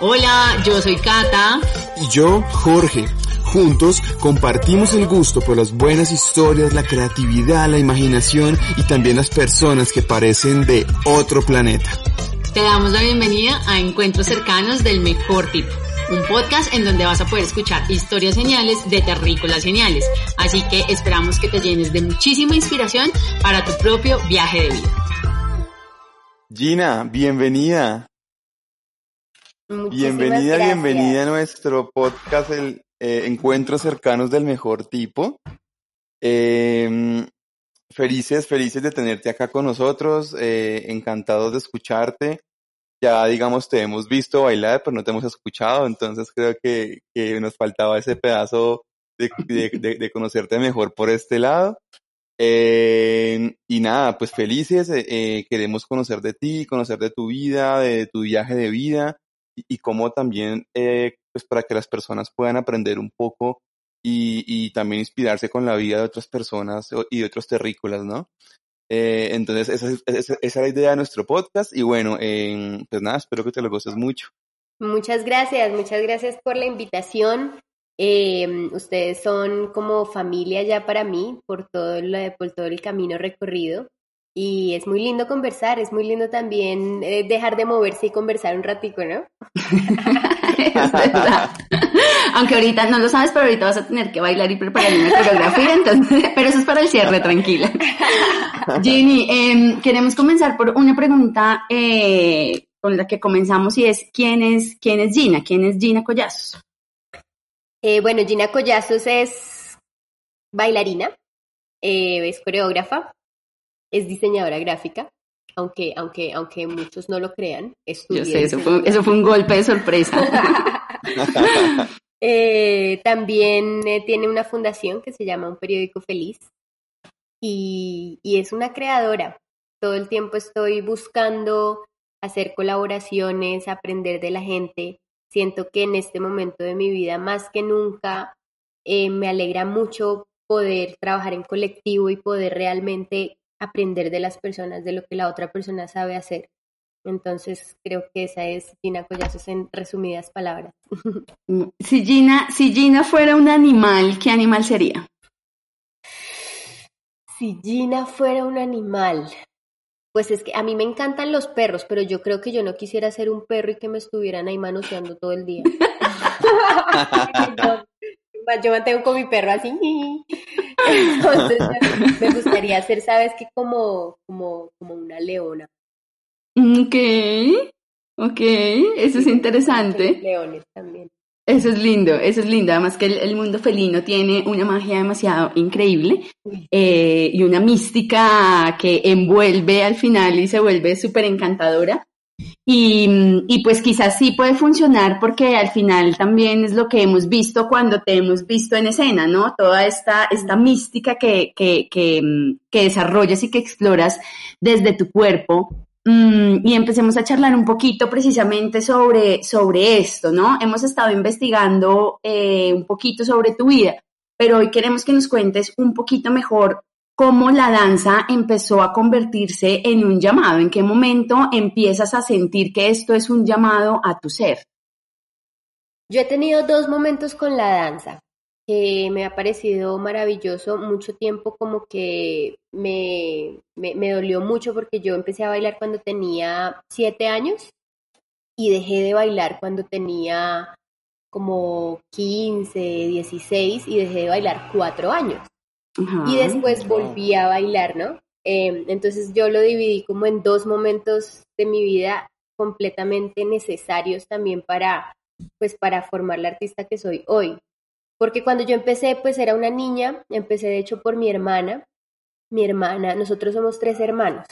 Hola, yo soy Cata. Y yo, Jorge. Juntos compartimos el gusto por las buenas historias, la creatividad, la imaginación y también las personas que parecen de otro planeta. Te damos la bienvenida a Encuentros Cercanos del Mejor Tipo, un podcast en donde vas a poder escuchar historias geniales de terrícolas geniales. Así que esperamos que te llenes de muchísima inspiración para tu propio viaje de vida. Gina, bienvenida. Muchísimas Bienvenida, gracias. bienvenida a nuestro podcast, el eh, Encuentros Cercanos del Mejor Tipo. Eh, felices, felices de tenerte acá con nosotros, eh, encantados de escucharte. Ya, digamos, te hemos visto bailar, pero no te hemos escuchado, entonces creo que, que nos faltaba ese pedazo de, de- conocerte mejor por este lado. Eh, y nada, pues felices, eh, eh, queremos conocer de ti, conocer de tu vida, de tu viaje de vida y, y cómo también, pues para que las personas puedan aprender un poco y, y también inspirarse con la vida de otras personas y de otros terrícolas, ¿no? Eh, entonces, esa, es- esa, esa es la idea de nuestro podcast y bueno, eh, pues nada, espero que te lo goces mucho. Muchas gracias, muchas gracias por la invitación. Eh, ustedes son como familia ya para mí por todo, el, por todo el camino recorrido y es muy lindo conversar, es muy lindo también eh, dejar de moverse y conversar un ratico, ¿no? es verdad. Aunque ahorita no lo sabes, pero ahorita vas a tener que bailar y preparar una coreografía, entonces, pero eso es para el cierre, tranquila. Ginny, em, queremos comenzar por una pregunta eh, con la que comenzamos y es ¿quién es quién es Gina? ¿Quién es Gina Collazos? Eh, bueno, Gina Collazos es bailarina, eh, es coreógrafa, es diseñadora gráfica, aunque, aunque, aunque muchos no lo crean. Yo sé, eso fue, eso fue un golpe de sorpresa. Eh, también eh, tiene una fundación que se llama Un Periódico Feliz y, es una creadora. Todo el tiempo estoy buscando hacer colaboraciones, aprender de la gente. Siento que en este momento de mi vida, más que nunca, eh, me alegra mucho poder trabajar en colectivo y poder realmente aprender de las personas, de lo que la otra persona sabe hacer. Entonces creo que esa es Gina Collazos en resumidas palabras. Si Gina, si Gina fuera un animal, ¿qué animal sería? Si Gina fuera un animal, pues es que a mí me encantan los perros, pero yo creo que yo no quisiera ser un perro y que me estuvieran ahí manoseando todo el día. yo, yo mantengo con mi perro así. Entonces me gustaría ser, sabes que como, como, como una leona. Ok, ok, eso es interesante. Leones también. Eso es lindo, eso es lindo. Además que el, el mundo felino tiene una magia demasiado increíble eh, y una mística que envuelve al final y se vuelve súper encantadora. Y, y pues quizás sí puede funcionar porque al final también es lo que hemos visto cuando te hemos visto en escena, ¿no? Toda esta, esta mística que, que, que, mm, que desarrollas y que exploras desde tu cuerpo. Mm, y empecemos a charlar un poquito precisamente sobre, sobre esto, ¿no? Hemos estado investigando eh, un poquito sobre tu vida, pero hoy queremos que nos cuentes un poquito mejor cómo la danza empezó a convertirse en un llamado, en qué momento empiezas a sentir que esto es un llamado a tu ser. Yo he tenido dos momentos con la danza que me ha parecido maravilloso. Mucho tiempo como que me, me, me dolió mucho porque yo empecé a bailar cuando tenía siete años y dejé de bailar cuando tenía como 15, 16 y dejé de bailar cuatro años. Y después volví a bailar, ¿no? Eh, entonces yo lo dividí como en dos momentos de mi vida completamente necesarios también para, pues, para formar la artista que soy hoy. Porque cuando yo empecé, pues era una niña, empecé de hecho por mi hermana, mi hermana, nosotros somos tres hermanos,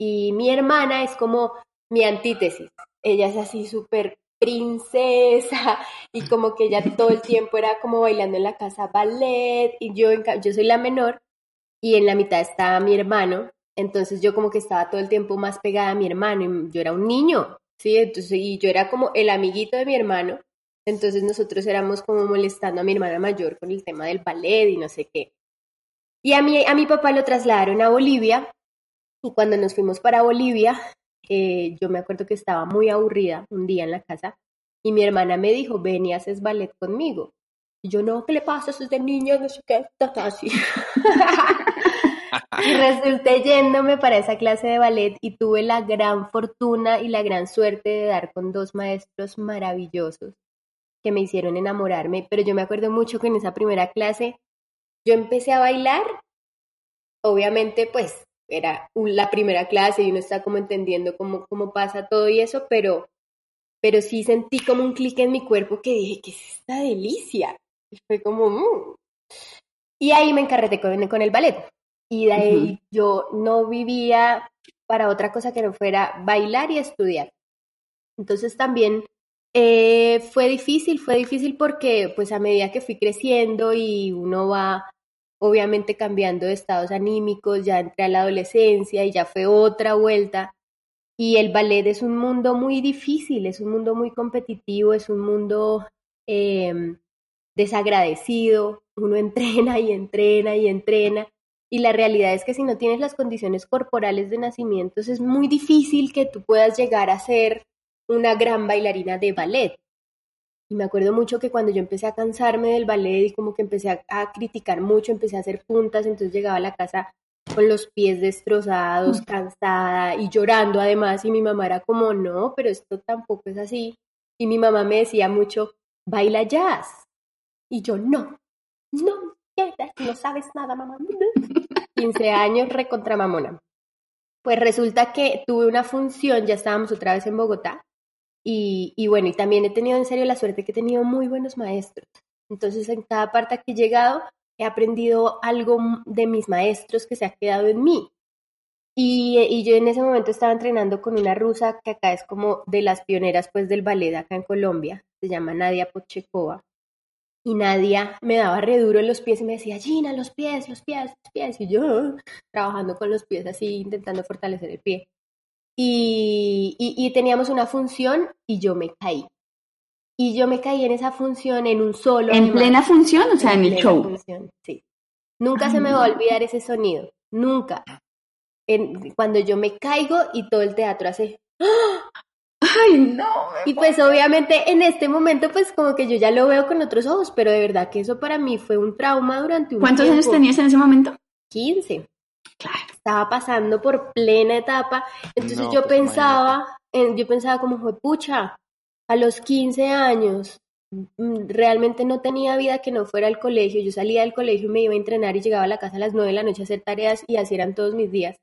y mi hermana es como mi antítesis, ella es así súper princesa y como que ella todo el tiempo era como bailando en la casa ballet y yo, yo soy la menor y en la mitad estaba mi hermano, entonces yo como que estaba todo el tiempo más pegada a mi hermano y yo era un niño, ¿sí? Entonces, y yo era como el amiguito de mi hermano, entonces nosotros éramos como molestando a mi hermana mayor con el tema del ballet y no sé qué. Y a mi, a mi papá lo trasladaron a Bolivia y cuando nos fuimos para Bolivia, eh, yo me acuerdo que estaba muy aburrida un día en la casa y mi hermana me dijo, ven y haces ballet conmigo. Y yo, no, ¿qué le pasa? Eso es de niña, no sé qué, está así. y resulté yéndome para esa clase de ballet y tuve la gran fortuna y la gran suerte de dar con dos maestros maravillosos que me hicieron enamorarme, pero yo me acuerdo mucho que en esa primera clase yo empecé a bailar, obviamente pues era la primera clase y uno está como entendiendo cómo, cómo pasa todo y eso, pero, pero sí sentí como un clic en mi cuerpo que dije, ¿qué es esta delicia? Y fue como, mm". y ahí me encarreté con, con, el ballet. Y de ahí yo no vivía para otra cosa que no fuera bailar y estudiar. Entonces también eh, fue difícil, fue difícil porque pues a medida que fui creciendo y uno va obviamente cambiando de estados anímicos, ya entré a la adolescencia y ya fue otra vuelta. Y el ballet es un mundo muy difícil, es un mundo muy competitivo, es un mundo em, desagradecido, uno entrena y entrena y entrena. Y la realidad es que si no tienes las condiciones corporales de nacimiento, es muy difícil que tú puedas llegar a ser una gran bailarina de ballet. Y me acuerdo mucho que cuando yo empecé a cansarme del ballet y como que empecé a, criticar mucho, empecé a hacer puntas, entonces llegaba a la casa con los pies destrozados, mm. cansada y llorando además. Y mi mamá era como, no, pero esto tampoco es así. Y mi mamá me decía mucho, baila jazz. Y yo, no, no, no sabes nada, mamá. 15 años recontra mamona. Pues resulta que tuve una función, ya estábamos otra vez en Bogotá, y, bueno, y también he tenido en serio la suerte que he tenido muy buenos maestros. Entonces, en cada parte que he llegado, he aprendido algo de mis maestros que se ha quedado en mí. Y, y, yo en ese momento estaba entrenando con una rusa que acá es como de las pioneras pues del ballet acá en Colombia, se llama Nadia Pochekova. Y Nadia me daba re duro en los pies y me decía, Gina, los pies, los pies, los pies. Y yo trabajando con los pies así, intentando fortalecer el pie y, teníamos una función y yo me caí. Y yo me caí en esa función en un solo. ¿En plena función? O sea, en, el show. Función, sí. Nunca se me va a olvidar ese sonido. Nunca. cuando yo me caigo y todo el teatro hace. ¡Ah! Ay, no. Y pues obviamente en este momento pues como que yo ya lo veo con otros ojos, pero de verdad que eso para mí fue un trauma durante un ¿Cuántos años tenías en ese momento? 15 estaba pasando por plena etapa. Entonces yo pues, pensaba, yo pensaba como, fue pucha, a los 15 años mm, realmente no tenía vida que no fuera al colegio. Yo salía del colegio y me iba a entrenar y llegaba a la casa a las 9 de la noche a hacer tareas y así eran todos mis días.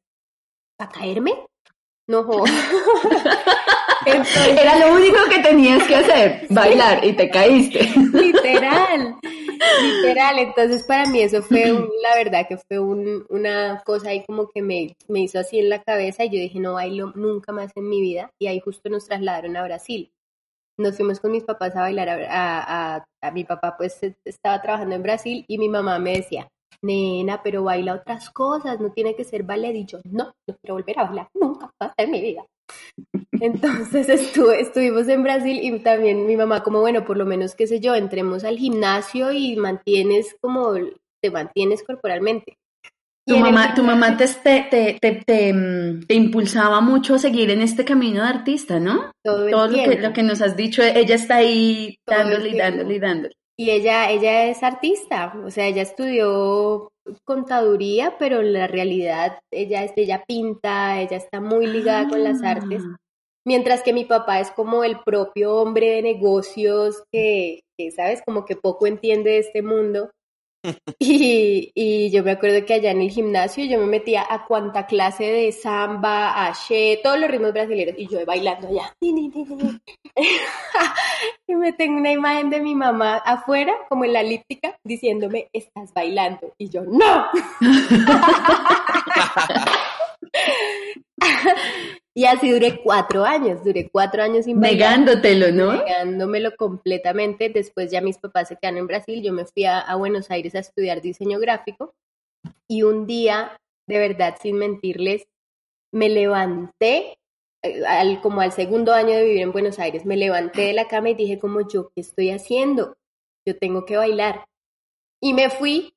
¿Para caerme? No joder. Era lo único que tenías que hacer, bailar, y te caíste. Literal, literal. Entonces para mí eso fue, la verdad que fue una cosa ahí como que me, me hizo así en la cabeza y yo dije, no bailo nunca más en mi vida. Y ahí justo nos trasladaron a Brasil. Nos fuimos con mis papás a bailar, a, a mi papá pues estaba trabajando en Brasil y mi mamá me decía, nena, pero baila otras cosas, no tiene que ser ballet. Y yo, no, no quiero volver a bailar nunca más en mi vida. Entonces estuve, estuvimos en Brasil y también mi mamá como, bueno, por lo menos, qué sé yo, entremos al gimnasio y mantienes como, te mantienes corporalmente. Tu mamá, tu mamá te, te, te, te, impulsaba mucho a seguir en este camino de artista, ¿no? Todo, lo, que, lo que nos has dicho, ella está ahí dándole y dándole y dándole. Y ella, ella es artista, o sea, ella estudió contaduría, pero en la realidad ella, ella pinta, ella está muy ligada con las artes, ah. mientras que mi papá es como el propio hombre de negocios que, que, ¿sabes? Como que poco entiende de este mundo Y, y yo me acuerdo que allá en el gimnasio yo me metía a cuanta clase de samba, aché, todos los ritmos brasileños y yo bailando allá. y me tengo una imagen de mi mamá afuera, como en la elíptica, diciéndome, estás bailando. Y yo, no. y así duré cuatro años, duré cuatro años sin. Negándotelo, ¿no? Negándomelo completamente. Después ya mis papás se quedaron en Brasil, yo me fui a, a Buenos Aires a estudiar diseño gráfico y un día, de verdad, sin mentirles, me levanté, eh, al, como al segundo año de vivir en Buenos Aires, me levanté de la cama y dije como yo, ¿qué estoy haciendo? Yo tengo que bailar. Y me fui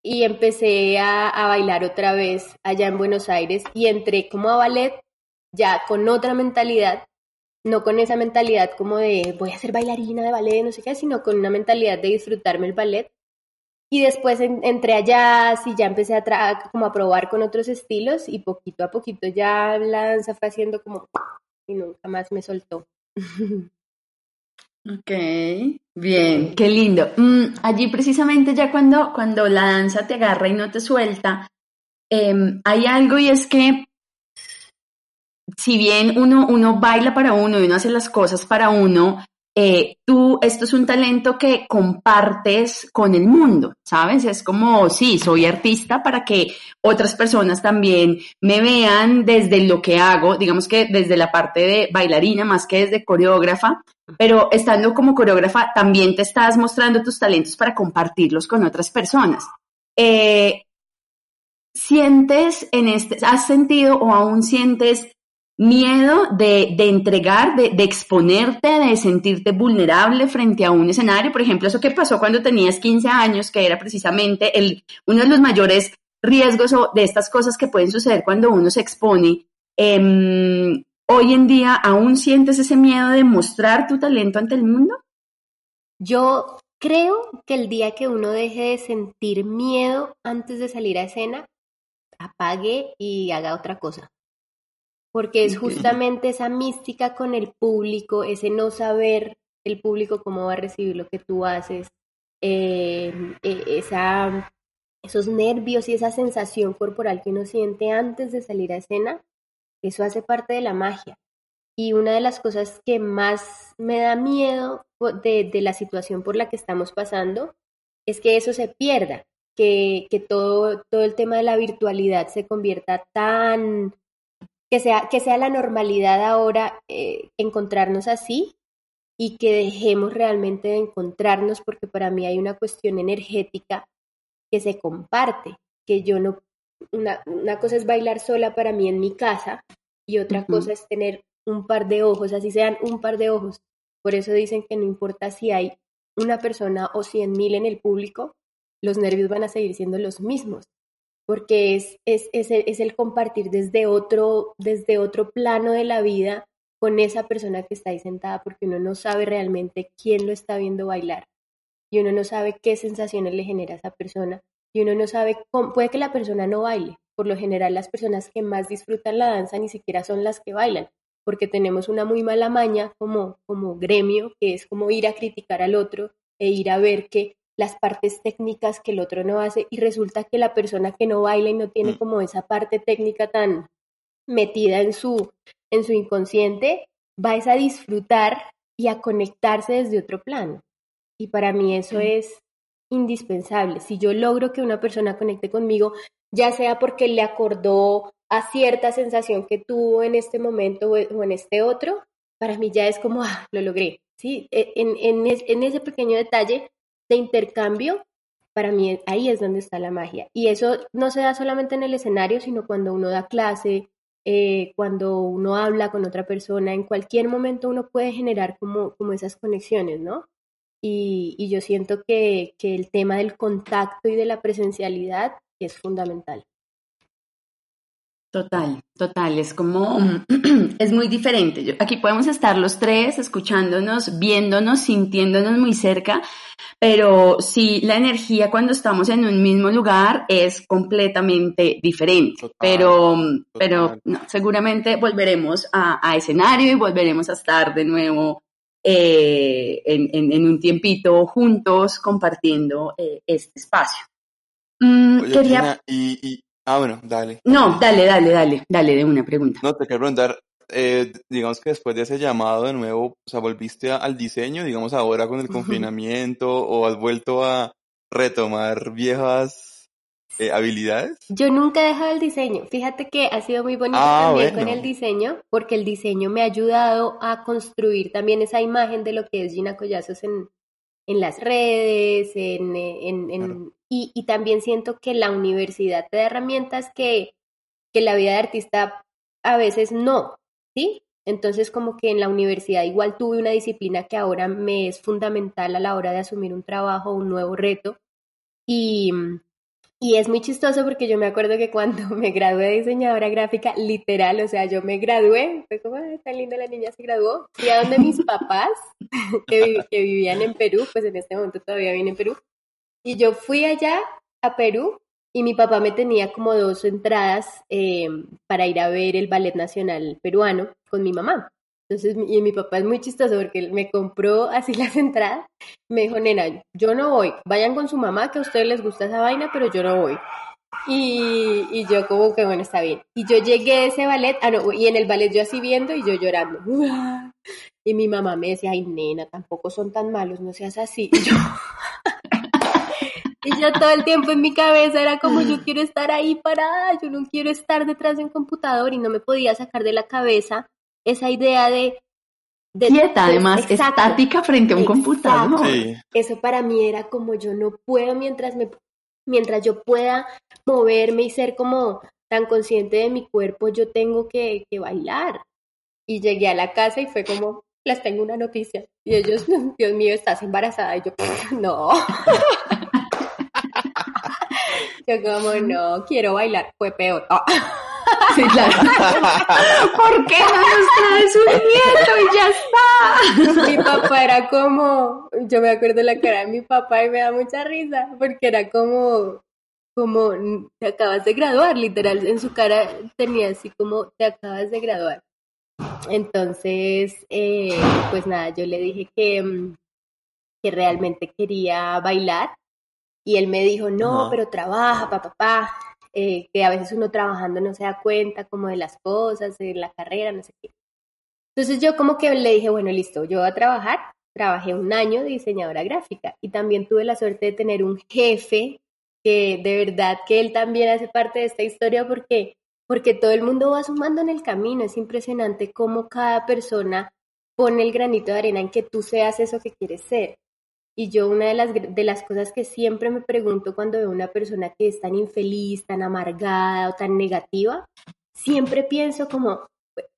y empecé a, a bailar otra vez allá en Buenos Aires y entré como a ballet ya con otra mentalidad, no con esa mentalidad como de voy a ser bailarina de ballet, no sé qué, sino con una mentalidad de disfrutarme el ballet. Y después en- entré a jazz y ya empecé a, como a probar con otros estilos y poquito a poquito ya la danza fue haciendo como y nunca más me soltó. Ok, bien, qué lindo. Mm, allí precisamente ya cuando, cuando la danza te agarra y no te suelta, em, hay algo y es que si bien uno, uno baila para uno y uno hace las cosas para uno, eh, tú, esto es un talento que compartes con el mundo, ¿sabes? Es como, sí, soy artista para que otras personas también me vean desde lo que hago, digamos que desde la parte de bailarina más que desde coreógrafa, pero estando como coreógrafa también te estás mostrando tus talentos para compartirlos con otras personas. Eh, ¿Sientes en este, has sentido o aún sientes miedo de, de entregar, de, de exponerte, de sentirte vulnerable frente a un escenario? Por ejemplo, eso que pasó cuando tenías 15 años, que era precisamente el, uno de los mayores riesgos de estas cosas que pueden suceder cuando uno se expone. Em, hoy en día, ¿aún sientes ese miedo de mostrar tu talento ante el mundo? Yo creo que el día que uno deje de sentir miedo antes de salir a escena, apague y haga otra cosa. Porque es justamente esa mística con el público, ese no saber el público cómo va a recibir lo que tú haces, eh, eh, esa, esos nervios y esa sensación corporal que uno siente antes de salir a escena, eso hace parte de la magia. Y una de las cosas que más me da miedo de, de la situación por la que estamos pasando es que eso se pierda, que, que todo, todo el tema de la virtualidad se convierta tan, que sea, que sea la normalidad ahora eh, encontrarnos así y que dejemos realmente de encontrarnos porque para mí hay una cuestión energética que se comparte, que yo no, una, una cosa es bailar sola para mí en mi casa y otra cosa es tener un par de ojos, así sean un par de ojos. Por eso dicen que no importa si hay una persona o cien mil en el público, los nervios van a seguir siendo los mismos, porque es, es, es, el, compartir desde otro, desde otro plano de la vida con esa persona que está ahí sentada, porque uno no sabe realmente quién lo está viendo bailar y uno no sabe qué sensaciones le genera a esa persona y uno no sabe cómo, puede que la persona no baile. Por lo general las personas que más disfrutan la danza ni siquiera son las que bailan, porque tenemos una muy mala maña como, como gremio, que es como ir a criticar al otro e ir a ver que las partes técnicas que el otro no hace y resulta que la persona que no baila y no tiene Mm. como esa parte técnica tan metida en su, en su inconsciente, va es a disfrutar y a conectarse desde otro plano. Y para mí eso es indispensable. Si yo logro que una persona conecte conmigo, ya sea porque le acordó a cierta sensación que tuvo en este momento o en este otro, para mí ya es como, ah, lo logré. ¿sí? E, En, en ese pequeño detalle de intercambio, para mí ahí es donde está la magia. Y eso no se da solamente en el escenario, sino cuando uno da clase, eh, cuando uno habla con otra persona, en cualquier momento uno puede generar como, como esas conexiones, ¿no? Y, y yo siento que, que el tema del contacto y de la presencialidad es fundamental. Total, total, es como, es muy diferente. Yo- aquí podemos estar los tres escuchándonos, viéndonos, sintiéndonos muy cerca, pero sí, la energía cuando estamos en un mismo lugar es completamente diferente. Total, pero, pero no, seguramente volveremos a, a escenario y volveremos a estar de nuevo eh, en, en- en un tiempito juntos compartiendo eh, este espacio. Mm, Oye, quería... Gina, y, y, ah, bueno, dale. No, dale, dale, dale, dale de una pregunta. No, te quiero preguntar, eh, digamos que después de ese llamado de nuevo, o sea, volviste a- al diseño, digamos ahora con el confinamiento, o has vuelto a retomar viejas eh, habilidades? Yo nunca he dejado el diseño. Fíjate que ha sido muy bonito Ah, también bueno. con el diseño, porque el diseño me ha ayudado a construir también esa imagen de lo que es Gina Collazos en, en las redes, en, eh, en- en- Claro. Y, también siento que la universidad te da herramientas que, que la vida de artista a veces no, ¿sí? Entonces como que en la universidad igual tuve una disciplina que ahora me es fundamental a la hora de asumir un trabajo, un nuevo reto. Y, y es muy chistoso porque yo me acuerdo que cuando me gradué de diseñadora gráfica, literal, o sea, yo me gradué, fue como, "Ay, tan linda la niña se graduó, fui a donde mis papás, que, que vivían en Perú, pues en este momento todavía viven en Perú, y yo fui allá a Perú y mi papá me tenía como dos entradas eh, para ir a ver el Ballet Nacional peruano con mi mamá. Entonces, y mi papá es muy chistoso porque él me compró así las entradas. Me dijo, nena, yo no voy. Vayan con su mamá, que a ustedes les gusta esa vaina, pero yo no voy. Y, y yo como que, bueno, está bien. Y yo llegué a ese ballet, ah, no, y en el ballet yo así viendo y yo llorando. Y mi mamá me decía, ay, nena, tampoco son tan malos, no seas así. Y yo, y yo todo el tiempo en mi cabeza era como, yo quiero estar ahí parada, yo no quiero estar detrás de un computador y no me podía sacar de la cabeza esa idea de... de Quieta, además, Exacto. estática frente a un Exacto. computador. Sí, Eso para mí era como yo no puedo mientras me mientras yo pueda moverme y ser como tan consciente de mi cuerpo, yo tengo que, que bailar. Y llegué a la casa y fue como, les tengo una noticia. Y ellos, Dios mío, estás embarazada. Y yo, no. Yo como, no, quiero bailar. Fue peor. Sí, claro. ¿Por qué no nos traes un nieto y ya está? mi papá era como, yo me acuerdo la cara de mi papá y me da mucha risa, porque era como, como, "Mm, te acabas de graduar, literal, en su cara tenía así como, te acabas de graduar. Entonces, eh, pues nada, yo le dije que, mm, que realmente quería bailar y él me dijo, no, Ajá. pero trabaja, papá, papá, eh, que a veces uno trabajando no se da cuenta como de las cosas, de la carrera, no sé qué. Entonces yo como que le dije, bueno, listo, yo voy a trabajar. Trabajé un año de diseñadora gráfica y también tuve la suerte de tener un jefe que de verdad que él también hace parte de esta historia porque, porque todo el mundo va sumando en el camino. Es impresionante cómo cada persona pone el granito de arena en que tú seas eso que quieres ser. Y yo una de las, de las cosas que siempre me pregunto cuando veo una persona que es tan infeliz, tan amargada o tan negativa, siempre pienso como,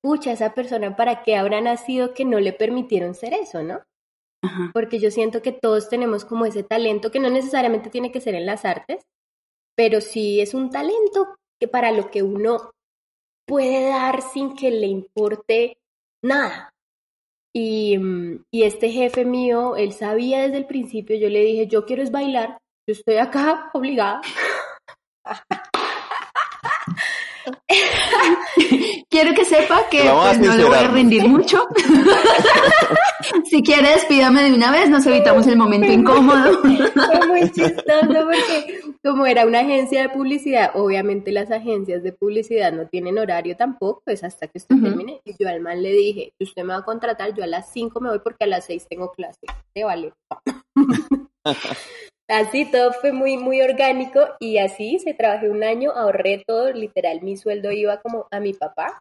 pucha, esa persona para qué habrá nacido que no le permitieron ser eso, ¿no? Ajá. Porque yo siento que todos tenemos como ese talento que no necesariamente tiene que ser en las artes, pero sí es un talento que para lo que uno puede dar sin que le importe nada. Y, mm, y este jefe mío, él sabía desde el principio, yo le dije, yo quiero es bailar, yo estoy acá obligada. Quiero que sepa que pues, no le voy a rendir mucho. si quiere, despídame de una vez, nos evitamos el momento incómodo. Fue muy chistoso porque como era una agencia de publicidad, obviamente las agencias de publicidad no tienen horario tampoco, es hasta que usted termine. Y yo al man le dije, si usted me va a contratar, yo a las 5 me voy porque a las 6 tengo clase. Te vale. Así todo fue muy, muy orgánico y así se trabajé un año, ahorré todo, literal, mi sueldo iba como a mi papá.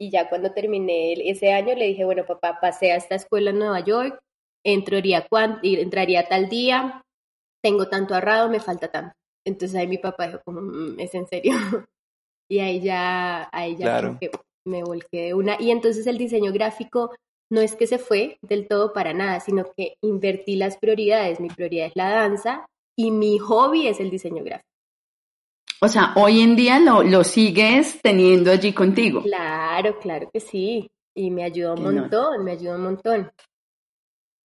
Y ya cuando terminé ese año le dije, bueno, papá, pasé a esta escuela en Nueva York, entraría, entraría tal día, tengo tanto ahorrado, me falta tanto. Entonces ahí mi papá dijo, como, "Mm, ¿es en serio? Y ahí ya, ahí ya Claro. como que me volqué de una. Y entonces el diseño gráfico no es que se fue del todo para nada, sino que invertí las prioridades. Mi prioridad es la danza y mi hobby es el diseño gráfico. O sea, hoy en día lo, lo sigues teniendo allí contigo. Claro, claro que sí. Y me ayudó un no. montón, me ayudó un montón.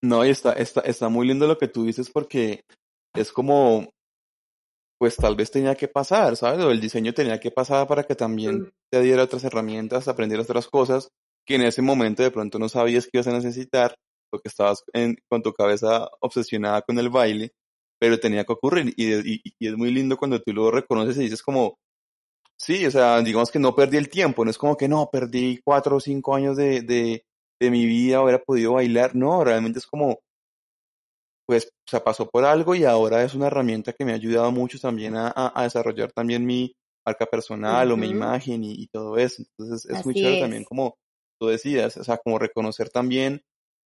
No, y está, está, está muy lindo lo que tú dices porque es como, pues tal vez tenía que pasar, ¿sabes? O el diseño tenía que pasar para que también te diera otras herramientas, aprendieras otras cosas que en ese momento de pronto no sabías que ibas a necesitar porque estabas en, con tu cabeza obsesionada con el baile, pero tenía que ocurrir. Y, y, y es muy lindo cuando tú lo reconoces y dices como, sí, o sea, digamos que no perdí el tiempo, no es como que no, perdí cuatro o cinco años de, de, de mi vida, hubiera podido bailar, no, realmente es como, pues, o sea, pasó por algo y ahora es una herramienta que me ha ayudado mucho también a, a, desarrollar también mi marca personal o mi imagen y, y, todo eso. Entonces es muy chévere también como tú decías, o sea, como reconocer también,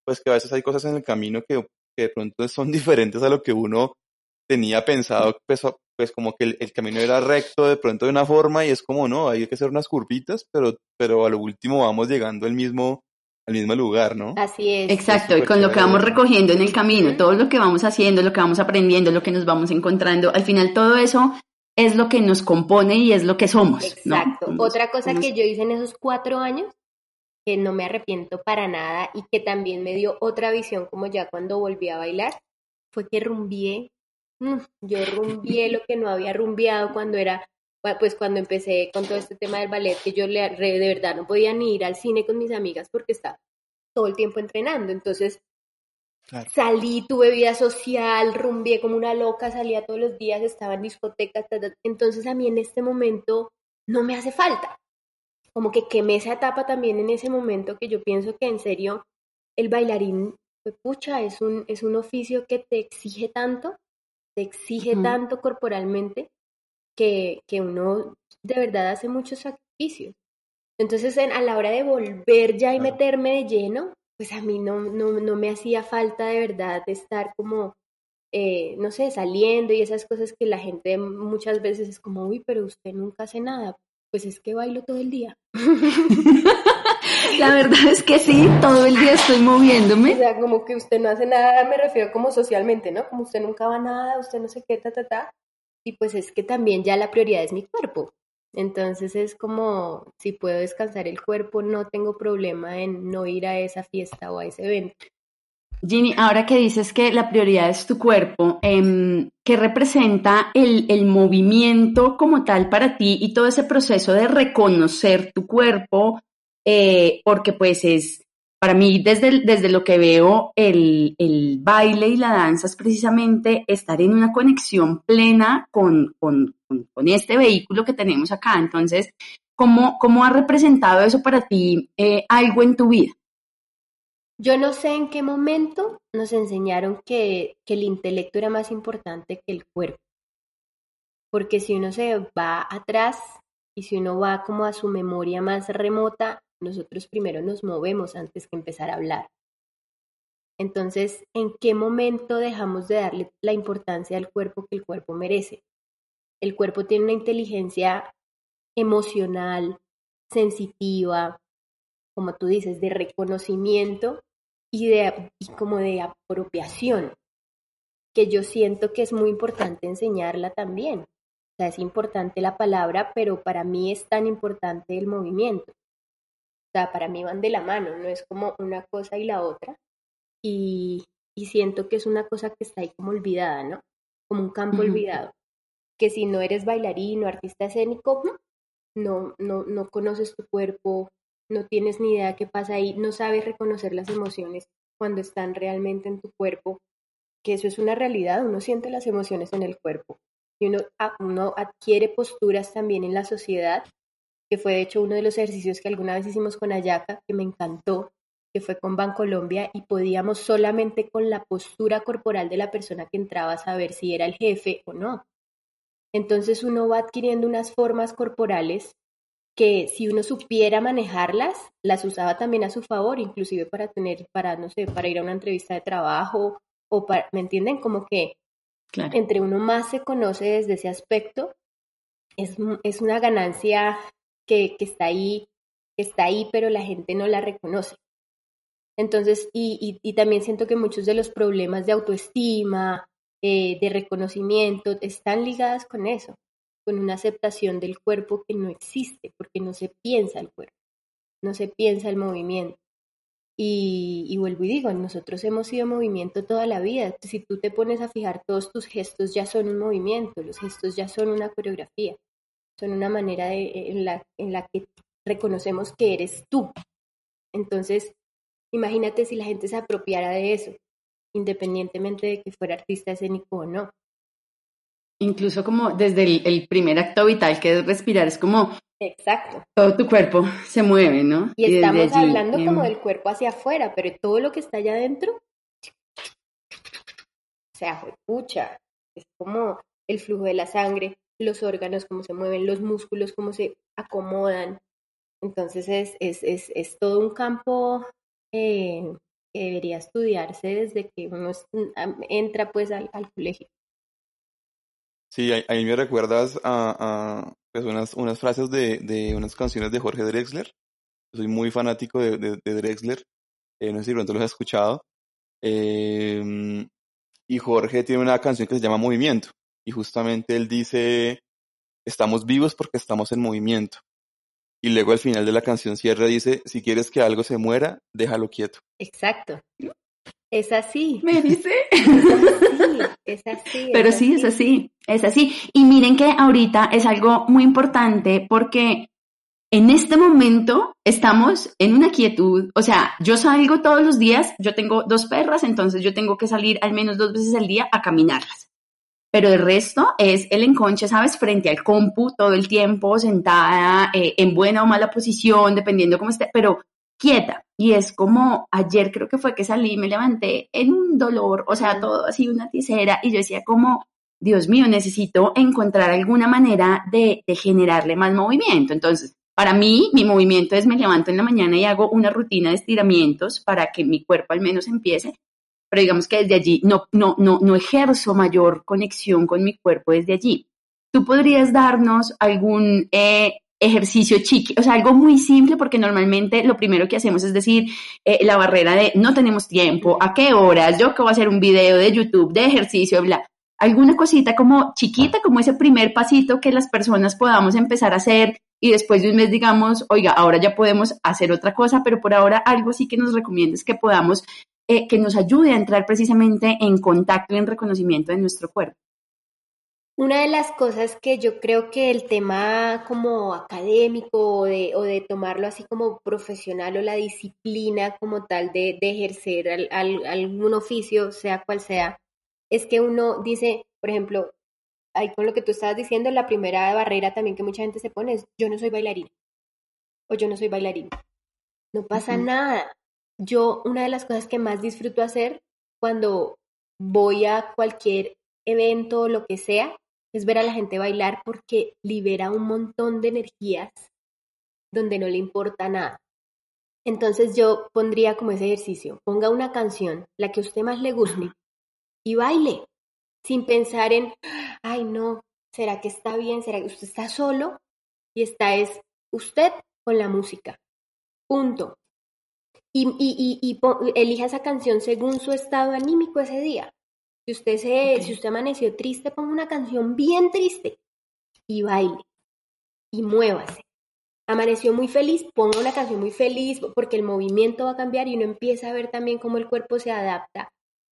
pues que a veces hay cosas en el camino que, que de pronto son diferentes a lo que uno tenía pensado, pues, pues como que el, el, camino era recto de pronto de una forma y es como, no, hay que hacer unas curvitas, pero, pero a lo último vamos llegando al mismo, al mismo lugar, ¿no? Así es. Exacto, y con lo que vamos recogiendo en el camino, todo lo que vamos haciendo, lo que vamos aprendiendo, lo que nos vamos encontrando, al final todo eso es lo que nos compone y es lo que somos. Exacto. Otra cosa que yo hice en esos cuatro años, que no me arrepiento para nada y que también me dio otra visión como ya cuando volví a bailar, fue que rumbié. Mm, yo rumbié lo que no había rumbiado cuando era pues cuando empecé con todo este tema del ballet, que yo de verdad no podía ni ir al cine con mis amigas porque estaba todo el tiempo entrenando. Entonces salí, tuve vida social, rumbié como una loca, salía todos los días, estaba en discotecas. Entonces a mí en este momento no me hace falta. Como que quemé esa etapa también en ese momento que yo pienso que en serio el bailarín, pues, pucha, es un, es un oficio que te exige tanto, te exige tanto corporalmente que, que uno de verdad hace muchos sacrificios. Entonces, a la hora de volver ya y meterme de lleno, pues a mí no, no, no me hacía falta de verdad estar como, eh, no sé, saliendo y esas cosas que la gente muchas veces es como, uy, pero usted nunca hace nada. Pues es que bailo todo el día. la verdad es que sí, todo el día estoy moviéndome. O sea, como que usted no hace nada, me refiero como socialmente, ¿no? Como usted nunca va a nada, usted no sé qué, ta, ta, ta. Y pues es que también ya la prioridad es mi cuerpo. Entonces es como, si puedo descansar el cuerpo, no tengo problema en no ir a esa fiesta o a ese evento. Ginny, ahora que dices que la prioridad es tu cuerpo, eh, ¿qué representa el, el, movimiento como tal para ti y todo ese proceso de reconocer tu cuerpo? Eh, porque pues es, para mí, desde, desde lo que veo, el, el, baile y la danza es precisamente estar en una conexión plena con, con, con este vehículo que tenemos acá. Entonces, ¿cómo, cómo ha representado eso para ti eh, algo en tu vida? Yo no sé en qué momento nos enseñaron que, que el intelecto era más importante que el cuerpo. Porque si uno se va atrás y si uno va como a su memoria más remota, nosotros primero nos movemos antes que empezar a hablar. Entonces, ¿en qué momento dejamos de darle la importancia al cuerpo que el cuerpo merece? El cuerpo tiene una inteligencia emocional, sensitiva, como tú dices, de reconocimiento y de como de apropiación, que yo siento que es muy importante enseñarla también. O sea, es importante la palabra, pero para mí es tan importante el movimiento sea, para mí van de la mano, no es como una cosa y la otra. Y, y siento que es una cosa que está ahí como olvidada, ¿no? Como un campo olvidado. Que si no eres bailarín o artista escénico, no, no, no conoces tu cuerpo, no tienes ni idea qué pasa ahí, no sabes reconocer las emociones cuando están realmente en tu cuerpo, que eso es una realidad, uno siente las emociones en el cuerpo y uno, uno adquiere posturas también en la sociedad que fue de hecho uno de los ejercicios que alguna vez hicimos con Ayaca, que me encantó, que fue con Bancolombia, y podíamos solamente con la postura corporal de la persona que entraba saber si era el jefe o no. Entonces uno va adquiriendo unas formas corporales que si uno supiera manejarlas, las usaba también a su favor, inclusive para tener, para, no sé, para ir a una entrevista de trabajo o para, ¿me entienden? Como que entre uno más se conoce desde ese aspecto, es, es una ganancia que, que está ahí, que está ahí, pero la gente no la reconoce. Entonces, y, y, también siento que muchos de los problemas de autoestima, eh, de reconocimiento, están ligadas con eso, con una aceptación del cuerpo que no existe, porque no se piensa el cuerpo, no se piensa el movimiento. Y, y, vuelvo y digo, nosotros hemos sido movimiento toda la vida. Si tú te pones a fijar, todos tus gestos ya son un movimiento, los gestos ya son una coreografía son una manera de, en, la, en la que reconocemos que eres tú. Entonces, Imagínate si la gente se apropiara de eso, independientemente de que fuera artista escénico o no. Incluso como desde el, el primer acto vital que es respirar, es como Exacto. todo tu cuerpo se mueve, ¿no? Y estamos allí, hablando como del cuerpo hacia afuera, pero todo lo que está allá adentro, o sea, pucha, es como el flujo de la sangre, los órganos, cómo se mueven, los músculos, cómo se acomodan. Entonces es, es, es, es todo un campo eh, que debería estudiarse desde que uno entra pues al, al colegio. Sí, ahí, me recuerdas a, pues unas, frases de, unas canciones de Jorge Drexler. Soy muy fanático de, Drexler. Eh, no sé si pronto los has escuchado. Eh, y Jorge tiene una canción que se llama Movimiento. Y justamente él dice, estamos vivos porque estamos en movimiento. Y luego al final de la canción cierra dice, si quieres que algo se muera, déjalo quieto. Exacto. Es así. Me dice. Es así. Es así. Pero sí, es así, es así. Y miren que ahorita es algo muy importante porque en este momento estamos en una quietud, o sea, yo salgo todos los días, yo tengo dos perras, entonces yo tengo que salir al menos dos veces al día a caminarlas. Pero el resto es el enconche, ¿sabes? Frente al compu todo el tiempo, sentada eh, en buena o mala posición, dependiendo cómo esté, pero quieta. Y es como ayer creo que fue que salí, me levanté en un dolor, o sea, todo así una tisera, y yo decía como, Dios mío, necesito encontrar alguna manera de, de generarle más movimiento. Entonces, para mí, mi movimiento es me levanto en la mañana y hago una rutina de estiramientos para que mi cuerpo al menos empiece. Pero digamos que desde allí no, no, no, no ejerzo mayor conexión con mi cuerpo desde allí. ¿Tú podrías darnos algún eh, ejercicio chiqui, o sea, algo muy simple porque normalmente lo primero que hacemos es decir eh, la barrera de no tenemos tiempo, a qué horas, yo que voy a hacer un video de YouTube de ejercicio, bla, alguna cosita como chiquita, como ese primer pasito que las personas podamos empezar a hacer y después de un mes digamos, oiga, ahora ya podemos hacer otra cosa, pero por ahora algo sí que nos recomiendes que podamos, eh, que nos ayude a entrar precisamente en contacto y en reconocimiento de nuestro cuerpo. Una de las cosas que yo creo que el tema como académico o de, o de tomarlo así como profesional o la disciplina como tal de, de ejercer al- al- algún oficio, sea cual sea, es que uno dice, por ejemplo, ahí con lo que tú estabas diciendo, la primera barrera también que mucha gente se pone es yo no soy bailarina o yo no soy bailarina. No pasa nada. Yo, una de las cosas que más disfruto hacer cuando voy a cualquier evento o lo que sea, es ver a la gente bailar porque libera un montón de energías donde no le importa nada. Entonces yo pondría como ese ejercicio, ponga una canción, la que a usted más le guste, y baile, sin pensar en, ay no, ¿será que está bien? ¿Será que usted está solo? Y está es usted con la música. Punto. Y, y, y, y elija esa canción según su estado anímico ese día. Si usted se, si usted amaneció triste, ponga una canción bien triste y baile y muévase. Amaneció muy feliz, ponga una canción muy feliz porque el movimiento va a cambiar y uno empieza a ver también cómo el cuerpo se adapta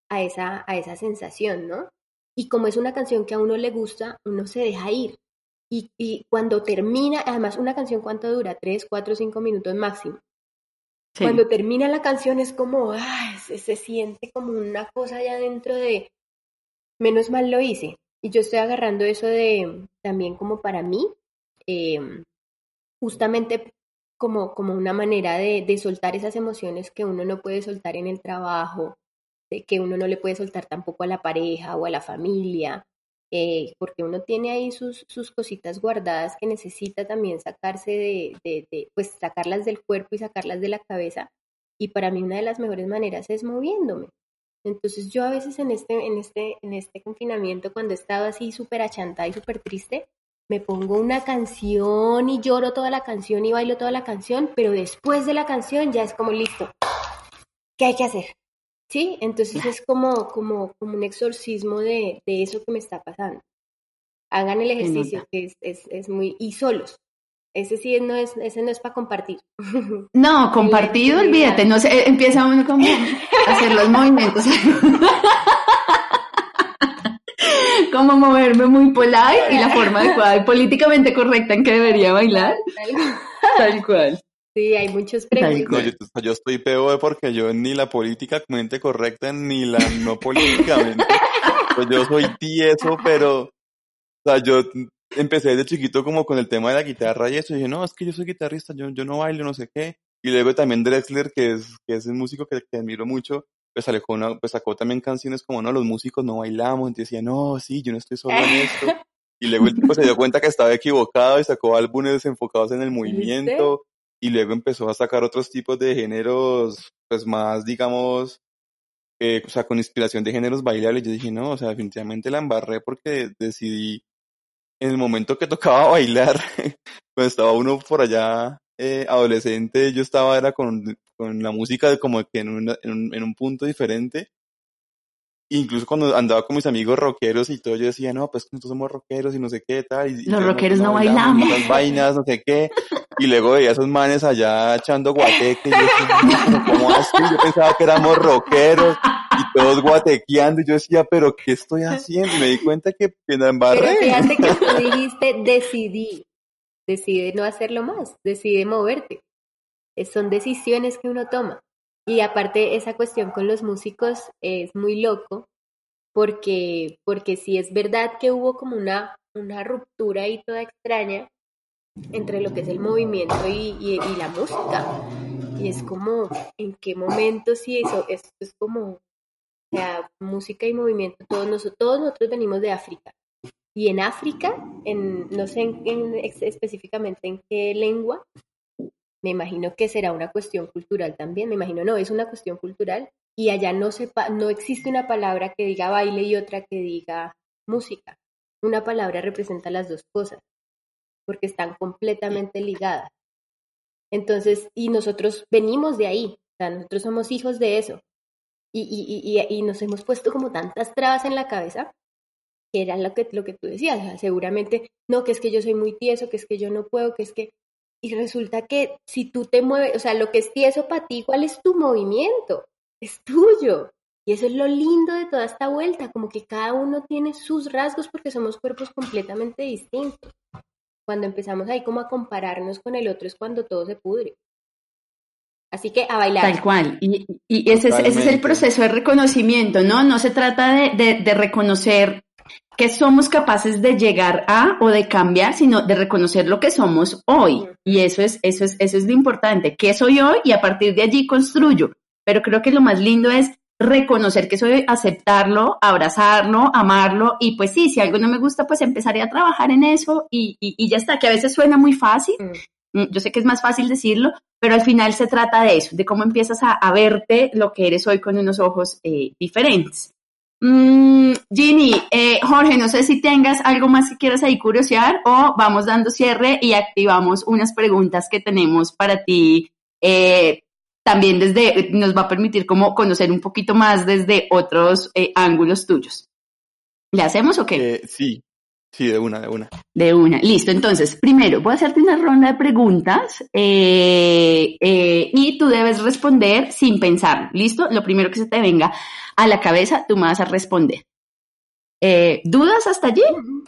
a esa, a esa sensación, ¿no? Y como es una canción que a uno le gusta, uno se deja ir. Y, y cuando termina, además una canción cuánto dura, tres, cuatro, cinco minutos máximo. Sí. Cuando termina la canción es como, ay, se, se siente como una cosa allá dentro de, menos mal lo hice. Y yo estoy agarrando eso de, también como para mí, eh, justamente como, como una manera de, de soltar esas emociones que uno no puede soltar en el trabajo, de que uno no le puede soltar tampoco a la pareja o a la familia, eh, porque uno tiene ahí sus, sus cositas guardadas que necesita también sacarse de, de, de, pues sacarlas del cuerpo y sacarlas de la cabeza. Y para mí una de las mejores maneras es moviéndome. Entonces yo a veces en este, en este, en este confinamiento, cuando he estado así súper achantada y súper triste, me pongo una canción y lloro toda la canción y bailo toda la canción, pero después de la canción ya es como listo. ¿Qué hay que hacer? ¿Sí? Entonces es como, como, como un exorcismo de, de eso que me está pasando. Hagan el ejercicio, que es, es, es muy... y solos. Ese sí no es, ese no es para compartir. No, compartido, olvídate, no sé, empieza uno como a hacer los movimientos. como moverme muy polite y la forma adecuada y políticamente correcta en que debería bailar, tal cual. Sí, hay muchos No, prejuicios. yo, yo estoy peor porque yo ni la políticamente correcta ni la no políticamente. Pues yo soy tieso, pero, o sea, yo empecé desde chiquito como con el tema de la guitarra y eso. Y dije, no, es que yo soy guitarrista, yo, yo no bailo, no sé qué. Y luego también Drexler, que es, que es un músico que, que admiro mucho, pues sacó, una, pues sacó también canciones como, no, los músicos no bailamos. Entonces decía, no, sí, yo no estoy solo en esto. Y luego el tipo se dio cuenta que estaba equivocado y sacó álbumes enfocados en el movimiento. Y luego empezó a sacar otros tipos de géneros, pues más, digamos, eh, o sea, con inspiración de géneros bailables. Yo dije, no, o sea, definitivamente la embarré porque decidí, en el momento que tocaba bailar, cuando estaba uno por allá eh, adolescente, yo estaba era con, con la música como que en, una- en, un, en un punto diferente. Incluso cuando andaba con mis amigos rockeros y todo, yo decía, no, pues nosotros somos rockeros y no sé qué, tal. y- y Los yo, rockeros no y bailamos. Esas vainas, no sé qué. Y luego veía a esos manes allá echando guateque. Y yo decía, "No, ¿cómo así? Yo pensaba que éramos rockeros y todos guatequeando. Y yo decía, ¿pero qué estoy haciendo? Me di cuenta que, que la Pero embarré. fíjate que tú dijiste, decidí. Decide no hacerlo más, decide moverte. Son decisiones que uno toma. Y aparte, esa cuestión con los músicos es muy loco, porque, porque sí es verdad que hubo como una, una ruptura ahí toda extraña entre lo que es el movimiento y, y- y la música. Y es como, ¿en qué momento sí eso? Esto es como, sea, música y movimiento, todos nosotros, venimos de África. Y en África, en, no sé en- en específicamente en qué lengua, me imagino que será una cuestión cultural también, me imagino, no, es una cuestión cultural. Y allá no, sepa, no existe una palabra que diga baile y otra que diga música. Una palabra representa las dos cosas, porque están completamente ligadas. Entonces, y nosotros venimos de ahí, o sea, nosotros somos hijos de eso. Y, y, y, y- nos hemos puesto como tantas trabas en la cabeza que era lo que, lo que tú decías, o sea, seguramente, no, que es que yo soy muy tieso, que es que yo no puedo, que es que... Y resulta que si tú te mueves, o sea, lo que es tieso para ti, ¿cuál es tu movimiento? Es tuyo. Y eso es lo lindo de toda esta vuelta, como que cada uno tiene sus rasgos porque somos cuerpos completamente distintos. Cuando empezamos ahí como a compararnos con el otro es cuando todo se pudre. Así que a bailar. Tal cual. Y, y ese, es, ese es el proceso de reconocimiento, ¿no? No se trata de, de, de reconocer que somos capaces de llegar a o de cambiar, sino de reconocer lo que somos hoy. Y eso es, eso es, eso es lo importante. ¿Qué soy hoy? Y a partir de allí construyo. Pero creo que lo más lindo es reconocer que soy, aceptarlo, abrazarlo, amarlo. Y pues sí, si algo no me gusta, pues empezaré a trabajar en eso y, y, y ya está, que a veces suena muy fácil. Mm. Mm, Yo sé que es más fácil decirlo, pero al final se trata de eso, de cómo empiezas a, verte lo que eres hoy con unos ojos eh, diferentes. Mm, Ginny, eh, Jorge, no sé si tengas algo más que quieras ahí curiosear o vamos dando cierre y activamos unas preguntas que tenemos para ti. eh, también desde, nos va a permitir como conocer un poquito más desde otros ángulos tuyos. ¿Le hacemos o qué? Sí, sí, de una, de una. De una. Listo. Entonces, primero voy a hacerte una ronda de preguntas eh, eh, y tú debes responder sin pensar. ¿Listo? Lo primero que se te venga a la cabeza, tú me vas a responder. Eh, ¿Dudas hasta allí?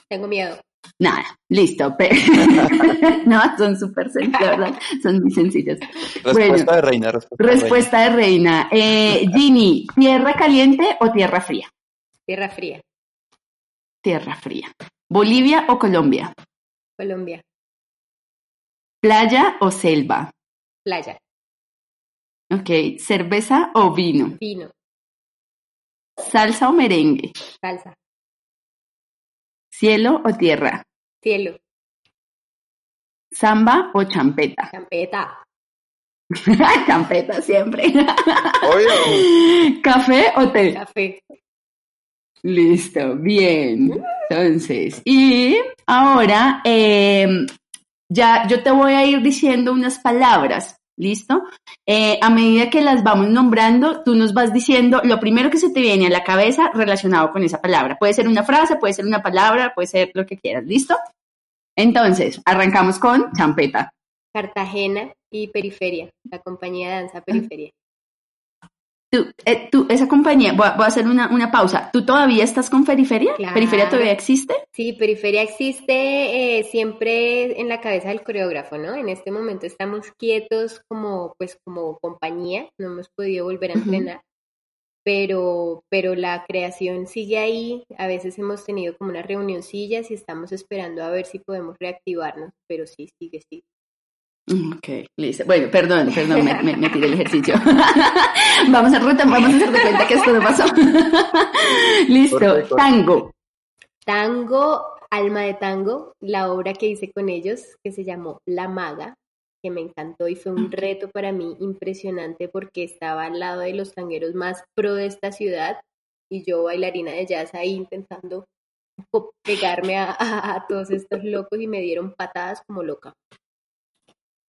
Tengo miedo. Nada. Listo. No, son súper sencillas, ¿verdad? Son muy sencillas. Respuesta Bueno, de reina, respuesta, de reina. Respuesta de reina. Eh, Ginny, ¿tierra caliente o tierra fría? Tierra fría. Tierra fría. ¿Bolivia o Colombia? Colombia. ¿Playa o selva? Playa. Ok, cerveza o vino, Vino. salsa o merengue, Salsa. cielo o tierra, Cielo. samba o champeta. Champeta. champeta siempre. Obvio. Café o té. Café. Listo, bien. Entonces, y ahora eh, ya yo te voy a ir diciendo unas palabras. ¿Listo? Eh, a medida que las vamos nombrando, tú nos vas diciendo lo primero que se te viene a la cabeza relacionado con esa palabra. Puede ser una frase, puede ser una palabra, puede ser lo que quieras. ¿Listo? Entonces, arrancamos con champeta. Cartagena y Periferia. La compañía de danza Periferia. Tú, eh, tú, esa compañía, voy a, voy a hacer una, una pausa. ¿Tú todavía estás con Periferia? Claro. ¿Periferia todavía existe? Sí, Periferia existe eh, siempre en la cabeza del coreógrafo, ¿no? En este momento estamos quietos como, pues, como compañía, no hemos podido volver a entrenar, pero, pero la creación sigue ahí. A veces hemos tenido como unas reunioncillas y estamos esperando a ver si podemos reactivarnos, pero sí, sigue, sí. Mm, Ok, listo. Bueno, perdón, perdón, me, me, me tiré el ejercicio. vamos a ruta, vamos a hacer de cuenta que esto no pasó. listo, tango. Tango, Alma de Tango, la obra que hice con ellos, que se llamó La Maga, que me encantó y fue un reto para mí impresionante porque estaba al lado de los tangueros más pro de esta ciudad y yo bailarina de jazz ahí intentando pegarme a, a- a todos estos locos y me dieron patadas como loca.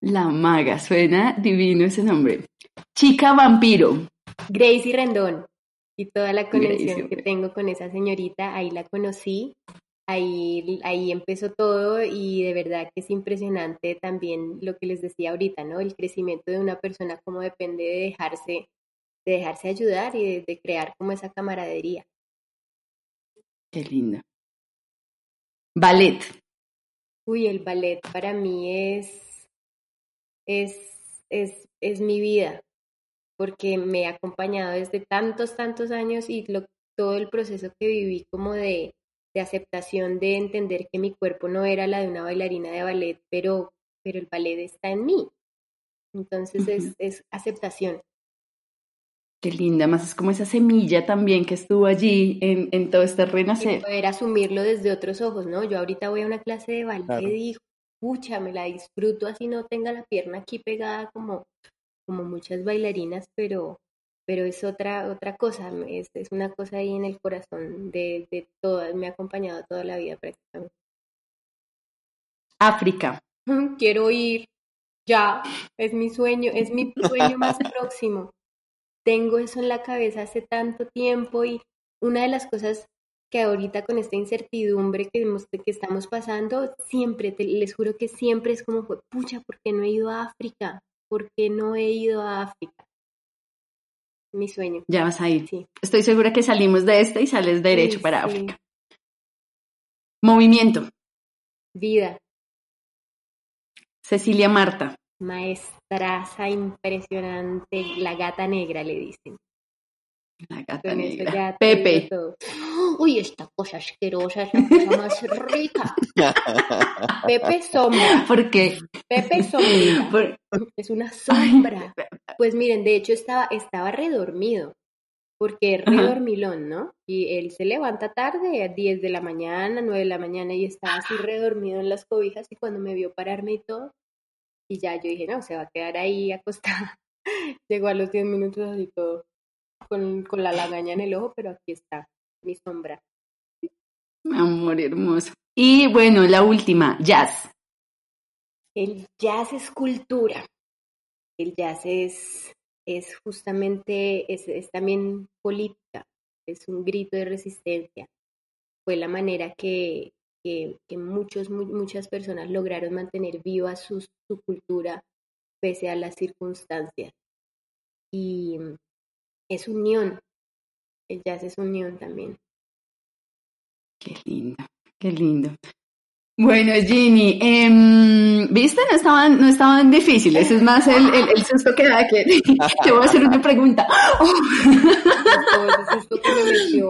La maga, suena divino ese nombre. Chica vampiro. Gracie Rendón y toda la conexión Gracie, que tengo con esa señorita, ahí la conocí, ahí, ahí empezó todo y de verdad que es impresionante también lo que les decía ahorita, ¿no? El crecimiento de una persona como depende de dejarse, de dejarse ayudar y de, de crear como esa camaradería. Qué lindo. Ballet. Uy, el ballet para mí es, es, es, es mi vida, porque me ha acompañado desde tantos, tantos años y lo, todo el proceso que viví como de, de aceptación, de entender que mi cuerpo no era la de una bailarina de ballet, pero, pero el ballet está en mí. Entonces es, es aceptación. Qué linda, más es como esa semilla también que estuvo allí en, en todo este y renacer. poder asumirlo desde otros ojos, ¿no? Yo ahorita voy a una clase de ballet Claro. y pucha, me la disfruto así no tenga la pierna aquí pegada como, como muchas bailarinas, pero, pero es otra, otra cosa, es, es una cosa ahí en el corazón de, de todas, me ha acompañado toda la vida prácticamente. África. Quiero ir ya, es mi sueño, es mi sueño más próximo. Tengo eso en la cabeza hace tanto tiempo y una de las cosas que ahorita con esta incertidumbre que, estamos pasando, siempre, te- les juro que siempre es como, pucha, ¿por qué no he ido a África? ¿Por qué no he ido a África? Mi sueño, Ya vas a ir. sí. Estoy segura que salimos de este y sales derecho Sí, para sí. África. Movimiento. Vida, Cecilia Marta. maestraza impresionante, la gata negra le dicen. La gata negra. Pepe. Uy, esta cosa asquerosa es la cosa más rica. Pepe Sombra. ¿Por qué? Pepe Sombra. Por- Es una sombra. Pues miren, de hecho estaba, estaba redormido. Porque es redormilón, ¿no? Y él se levanta tarde, a 10 de la mañana, 9 de la mañana, y estaba así redormido en las cobijas. Y cuando me vio pararme y todo, y ya yo dije, no, se va a quedar ahí acostada. Llegó a los 10 minutos así todo, con, con la lagaña en el ojo, pero aquí está, mi sombra. Amor hermoso. Y bueno, la última, jazz. El jazz es cultura. El jazz es, es justamente, es, es también política, es un grito de resistencia. Fue la manera que, que, que muchos, mu- muchas personas lograron mantener viva su, su cultura pese a las circunstancias. Y es unión. El jazz es unión también. Qué lindo, qué lindo. Bueno, Ginny, em, ¿viste? No estaban, no estaban difíciles. Es más el, el, el susto que da que te voy a hacer una pregunta.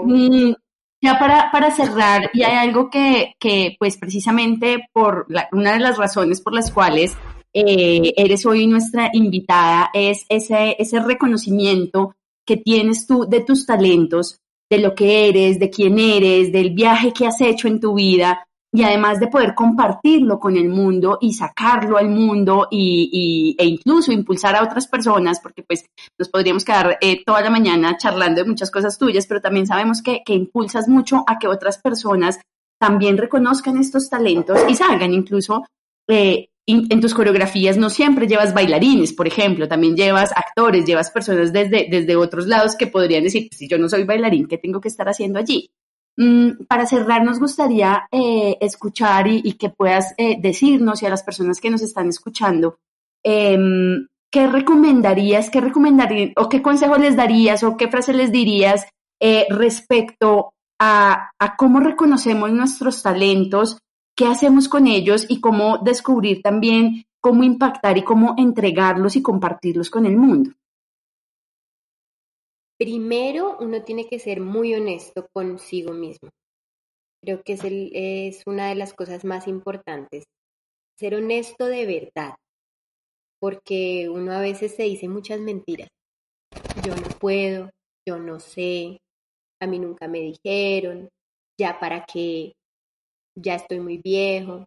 Mm, Ya para, para cerrar, y hay algo que, que pues precisamente por la- una de las razones por las cuales eh, eres hoy nuestra invitada es ese, ese reconocimiento que tienes tú de tus talentos, de lo que eres, de quién eres, del viaje que has hecho en tu vida y además de poder compartirlo con el mundo y sacarlo al mundo y, e incluso impulsar a otras personas, porque pues nos podríamos quedar eh, toda la mañana charlando de muchas cosas tuyas, pero también sabemos que, que impulsas mucho a que otras personas también reconozcan estos talentos y salgan incluso eh, en tus coreografías no siempre llevas bailarines, por ejemplo, también llevas actores, llevas personas desde, desde otros lados que podrían decir, si yo no soy bailarín, ¿qué tengo que estar haciendo allí? Mm, para cerrar, nos gustaría eh, escuchar y, y que puedas eh, decirnos y a las personas que nos están escuchando, em, ¿qué recomendarías, qué recomendarías, o qué consejo les darías, o qué frase les dirías eh, respecto a, a cómo reconocemos nuestros talentos, qué hacemos con ellos y cómo descubrir también cómo impactar y cómo entregarlos y compartirlos con el mundo? Primero, uno tiene que ser muy honesto consigo mismo. Creo que es, es una de las cosas más importantes. Ser honesto de verdad. Porque uno a veces se dice muchas mentiras. Yo no puedo, yo no sé, a mí nunca me dijeron, ya para qué, ya estoy muy viejo.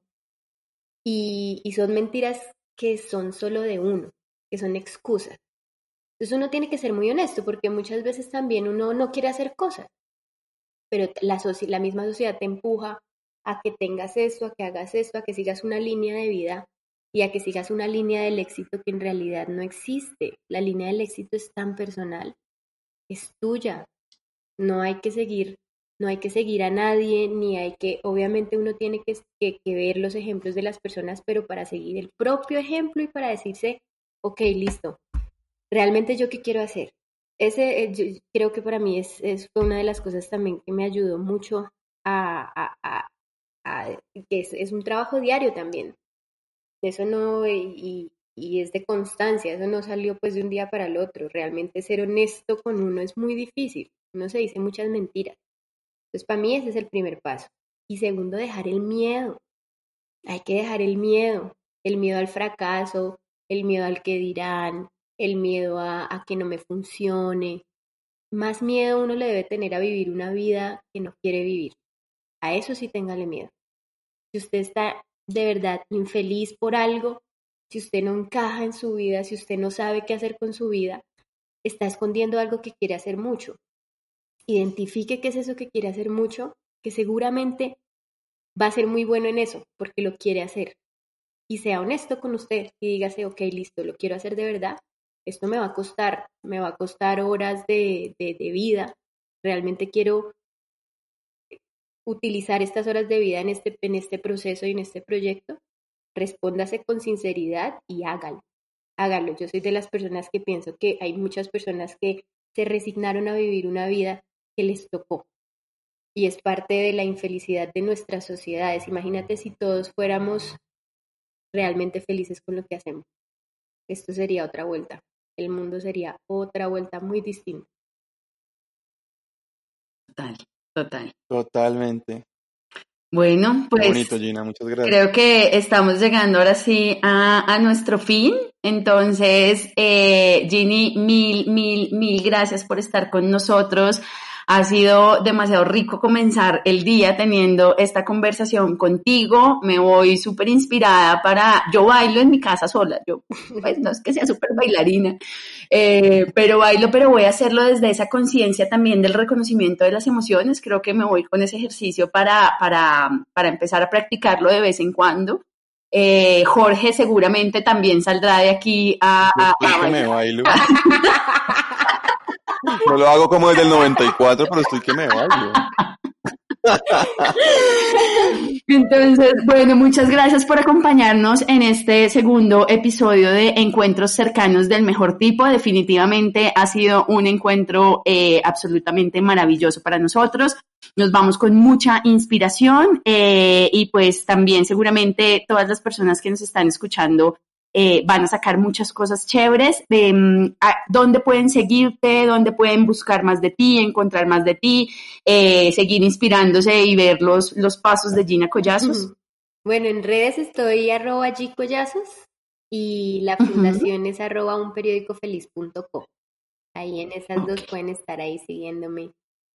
Y, son mentiras que son solo de uno, que son excusas. Entonces uno tiene que ser muy honesto porque muchas veces también uno no quiere hacer cosas, pero la, la misma sociedad te empuja a que tengas esto, a que hagas esto, a que sigas una línea de vida y a que sigas una línea del éxito que en realidad no existe. La línea del éxito es tan personal, es tuya. No hay que seguir, no hay que seguir a nadie, ni hay que, obviamente uno tiene que, ver los ejemplos de las personas, pero para seguir el propio ejemplo y para decirse, ok, listo, realmente yo qué quiero hacer. Ese eh, creo que para mí es, fue una de las cosas también que me ayudó mucho a, que es, es, un trabajo diario también. Eso no, y, y es de constancia, eso no salió pues de un día para el otro. Realmente ser honesto con uno es muy difícil, uno se dice muchas mentiras. Entonces para mí ese es el primer paso. Y segundo, dejar el miedo. Hay que dejar el miedo, el miedo al fracaso, el miedo al que dirán, el miedo a, a, que no me funcione. Más miedo uno le debe tener a vivir una vida que no quiere vivir. A eso sí téngale miedo. Si usted está de verdad infeliz por algo, si usted no encaja en su vida, si usted no sabe qué hacer con su vida, está escondiendo algo que quiere hacer mucho. Identifique qué es eso que quiere hacer mucho, que seguramente va a ser muy bueno en eso, porque lo quiere hacer. Y sea honesto con usted y dígase, ok, listo, lo quiero hacer de verdad, esto me va a costar, me va a costar horas de, de, vida, realmente quiero utilizar estas horas de vida en este, en este proceso y en este proyecto, respóndase con sinceridad y hágalo. Hágalo. Yo soy de las personas que pienso que hay muchas personas que se resignaron a vivir una vida que les tocó. Y es parte de la infelicidad de nuestras sociedades. Imagínate si todos fuéramos realmente felices con lo que hacemos. Esto sería otra vuelta el mundo sería otra vuelta muy distinta. Total, total. Totalmente. Bueno, pues bonito, Gina, muchas gracias. creo que estamos llegando ahora sí a, a nuestro fin. Entonces, eh, Ginny, mil, mil, mil gracias por estar con nosotros. Ha sido demasiado rico comenzar el día teniendo esta conversación contigo. Me voy súper inspirada para, yo bailo en mi casa sola, yo pues no es que sea súper bailarina, eh, pero bailo, pero voy a hacerlo desde esa conciencia también del reconocimiento de las emociones. Creo que me voy con ese ejercicio para, para, para empezar a practicarlo de vez en cuando. Eh, Jorge seguramente también saldrá de aquí a, a, a me bailo. No lo hago como desde el 94, pero estoy que me bailo. Entonces, bueno, muchas gracias por acompañarnos en este segundo episodio de Encuentros cercanos del mejor tipo. Definitivamente ha sido un encuentro eh, absolutamente maravilloso para nosotros. Nos vamos con mucha inspiración eh, y pues también seguramente todas las personas que nos están escuchando eh, van a sacar muchas cosas chéveres. Eh, ¿Dónde pueden seguirte? ¿Dónde pueden buscar más de ti, encontrar más de ti, eh, seguir inspirándose y ver los, los pasos de Gina Collazos? Bueno, en redes estoy arroba G Collazos y la fundación uh -huh. es arroba unperiodicofeliz.com. Ahí en esas okay. dos pueden estar ahí siguiéndome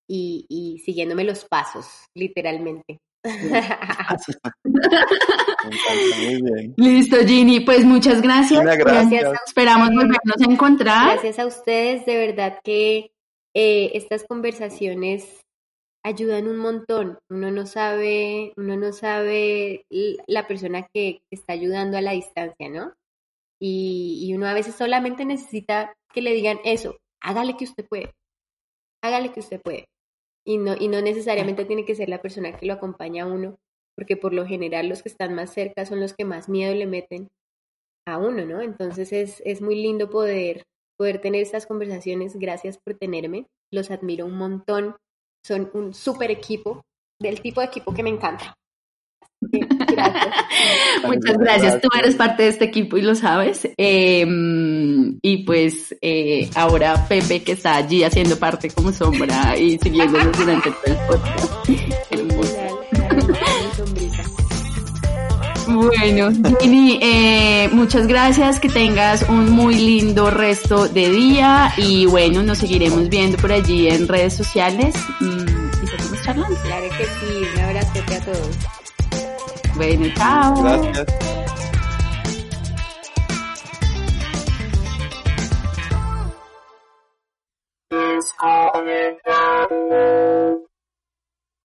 y, y siguiéndome los pasos, literalmente. Muy bien. Listo, Ginny. Pues muchas gracias. Gracias. gracias. Esperamos volvernos a encontrar. Gracias a ustedes. De verdad que eh, estas conversaciones ayudan un montón. Uno no sabe, uno no sabe la persona que, que está ayudando a la distancia, ¿no? Y, y uno a veces solamente necesita que le digan eso. Hágale que usted puede. Hágale que usted puede y no, y no necesariamente tiene que ser la persona que lo acompaña a uno, porque por lo general los que están más cerca son los que más miedo le meten. a uno, ¿no? Entonces es, es muy lindo poder, poder tener estas conversaciones. Gracias por tenerme. Los admiro un montón. Son un súper equipo, del tipo de equipo que me encanta. Gracias. Muchas gracias. Tú eres parte de este equipo y lo sabes. Eh, y pues eh, ahora Pepe que está allí haciendo parte como sombra y siguiéndonos durante todo el podcast. Bueno, Gini, eh, muchas gracias, que tengas un muy lindo resto de día y bueno, nos seguiremos viendo por allí en redes sociales mm, y seguimos charlando. Claro que sí, un abrazo a todos. Bueno, chao. Gracias.